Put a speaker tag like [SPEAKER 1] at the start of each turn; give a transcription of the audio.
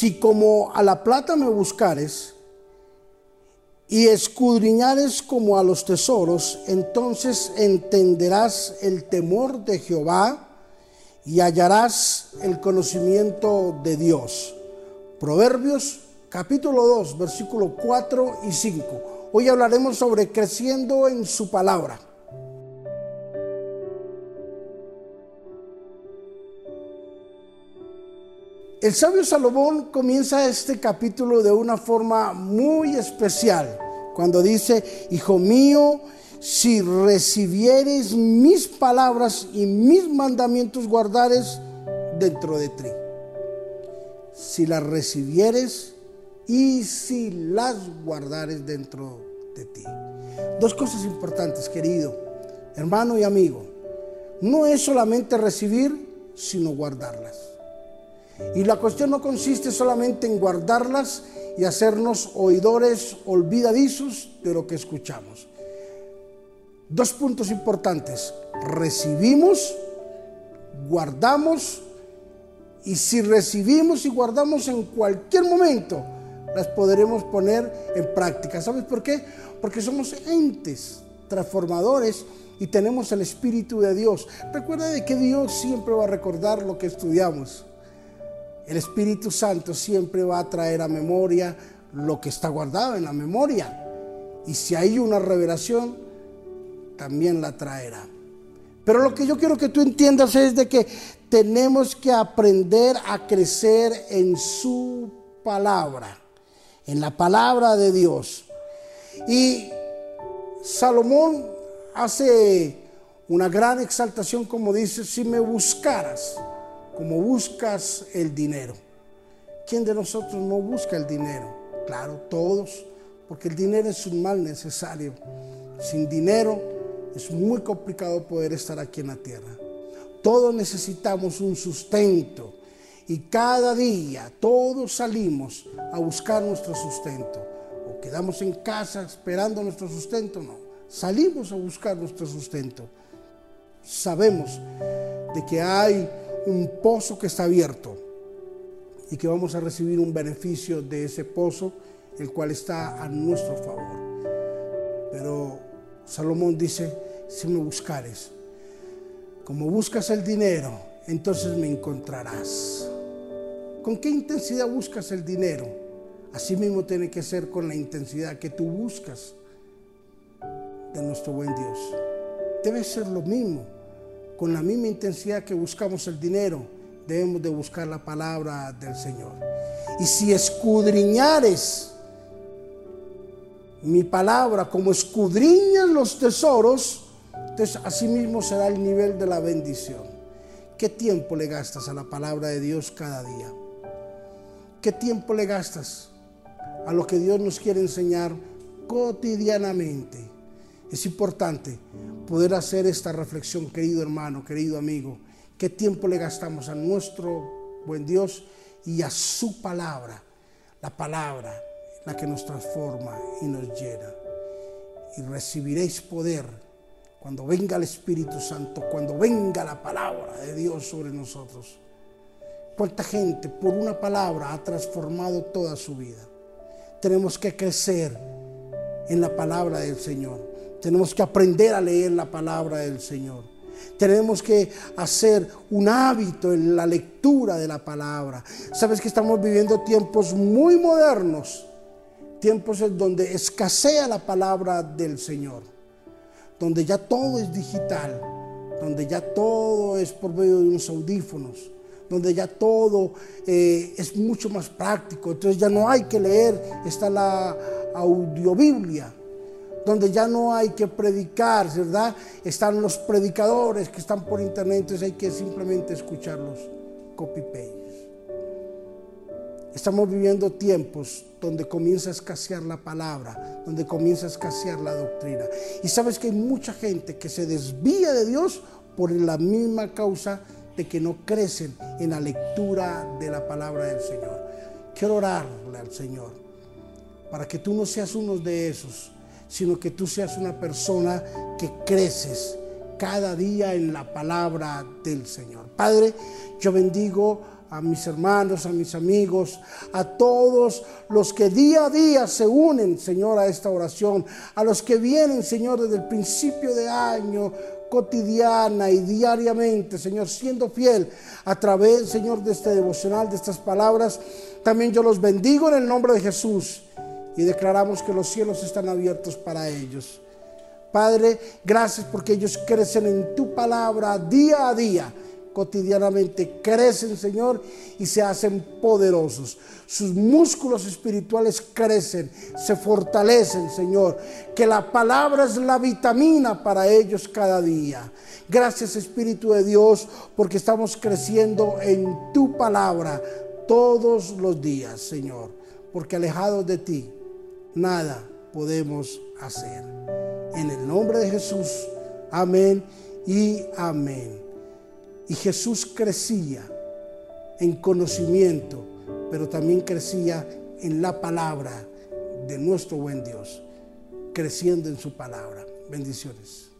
[SPEAKER 1] si como a la plata me buscares y escudriñares como a los tesoros, entonces entenderás el temor de Jehová y hallarás el conocimiento de Dios. Proverbios capítulo 2, versículo 4 y 5. Hoy hablaremos sobre creciendo en su palabra. El sabio Salomón comienza este capítulo de una forma muy especial, cuando dice, Hijo mío, si recibieres mis palabras y mis mandamientos guardares dentro de ti. Si las recibieres y si las guardares dentro de ti. Dos cosas importantes, querido hermano y amigo. No es solamente recibir, sino guardarlas. Y la cuestión no consiste solamente en guardarlas y hacernos oidores olvidadizos de lo que escuchamos. Dos puntos importantes. Recibimos, guardamos y si recibimos y guardamos en cualquier momento, las podremos poner en práctica. ¿Sabes por qué? Porque somos entes transformadores y tenemos el Espíritu de Dios. Recuerda de que Dios siempre va a recordar lo que estudiamos. El Espíritu Santo siempre va a traer a memoria lo que está guardado en la memoria. Y si hay una revelación, también la traerá. Pero lo que yo quiero que tú entiendas es de que tenemos que aprender a crecer en su palabra, en la palabra de Dios. Y Salomón hace una gran exaltación como dice, si me buscaras, como buscas el dinero. ¿Quién de nosotros no busca el dinero? Claro, todos, porque el dinero es un mal necesario. Sin dinero es muy complicado poder estar aquí en la tierra. Todos necesitamos un sustento y cada día todos salimos a buscar nuestro sustento. O quedamos en casa esperando nuestro sustento, no. Salimos a buscar nuestro sustento. Sabemos de que hay un pozo que está abierto y que vamos a recibir un beneficio de ese pozo, el cual está a nuestro favor. Pero Salomón dice, si me buscares, como buscas el dinero, entonces me encontrarás. ¿Con qué intensidad buscas el dinero? Así mismo tiene que ser con la intensidad que tú buscas de nuestro buen Dios. Debe ser lo mismo con la misma intensidad que buscamos el dinero, debemos de buscar la palabra del Señor. Y si escudriñares mi palabra como escudriñan los tesoros, entonces así mismo será el nivel de la bendición. ¿Qué tiempo le gastas a la palabra de Dios cada día? ¿Qué tiempo le gastas a lo que Dios nos quiere enseñar cotidianamente? Es importante poder hacer esta reflexión, querido hermano, querido amigo. ¿Qué tiempo le gastamos a nuestro buen Dios y a su palabra? La palabra, la que nos transforma y nos llena. Y recibiréis poder cuando venga el Espíritu Santo, cuando venga la palabra de Dios sobre nosotros. ¿Cuánta gente por una palabra ha transformado toda su vida? Tenemos que crecer en la palabra del Señor. Tenemos que aprender a leer la palabra del Señor. Tenemos que hacer un hábito en la lectura de la palabra. Sabes que estamos viviendo tiempos muy modernos, tiempos en donde escasea la palabra del Señor, donde ya todo es digital, donde ya todo es por medio de unos audífonos, donde ya todo eh, es mucho más práctico. Entonces ya no hay que leer, está la audiobiblia donde ya no hay que predicar, ¿verdad? Están los predicadores que están por internet, entonces hay que simplemente escucharlos, copy-paste. Estamos viviendo tiempos donde comienza a escasear la palabra, donde comienza a escasear la doctrina. Y sabes que hay mucha gente que se desvía de Dios por la misma causa de que no crecen en la lectura de la palabra del Señor. Quiero orarle al Señor para que tú no seas uno de esos sino que tú seas una persona que creces cada día en la palabra del Señor. Padre, yo bendigo a mis hermanos, a mis amigos, a todos los que día a día se unen, Señor, a esta oración, a los que vienen, Señor, desde el principio de año, cotidiana y diariamente, Señor, siendo fiel a través, Señor, de este devocional, de estas palabras. También yo los bendigo en el nombre de Jesús y declaramos que los cielos están abiertos para ellos. Padre, gracias porque ellos crecen en tu palabra día a día cotidianamente crecen, Señor, y se hacen poderosos. Sus músculos espirituales crecen, se fortalecen, Señor. Que la palabra es la vitamina para ellos cada día. Gracias, Espíritu de Dios, porque estamos creciendo en tu palabra todos los días, Señor. Porque alejados de ti, nada podemos hacer. En el nombre de Jesús, amén y amén. Y Jesús crecía en conocimiento, pero también crecía en la palabra de nuestro buen Dios, creciendo en su palabra. Bendiciones.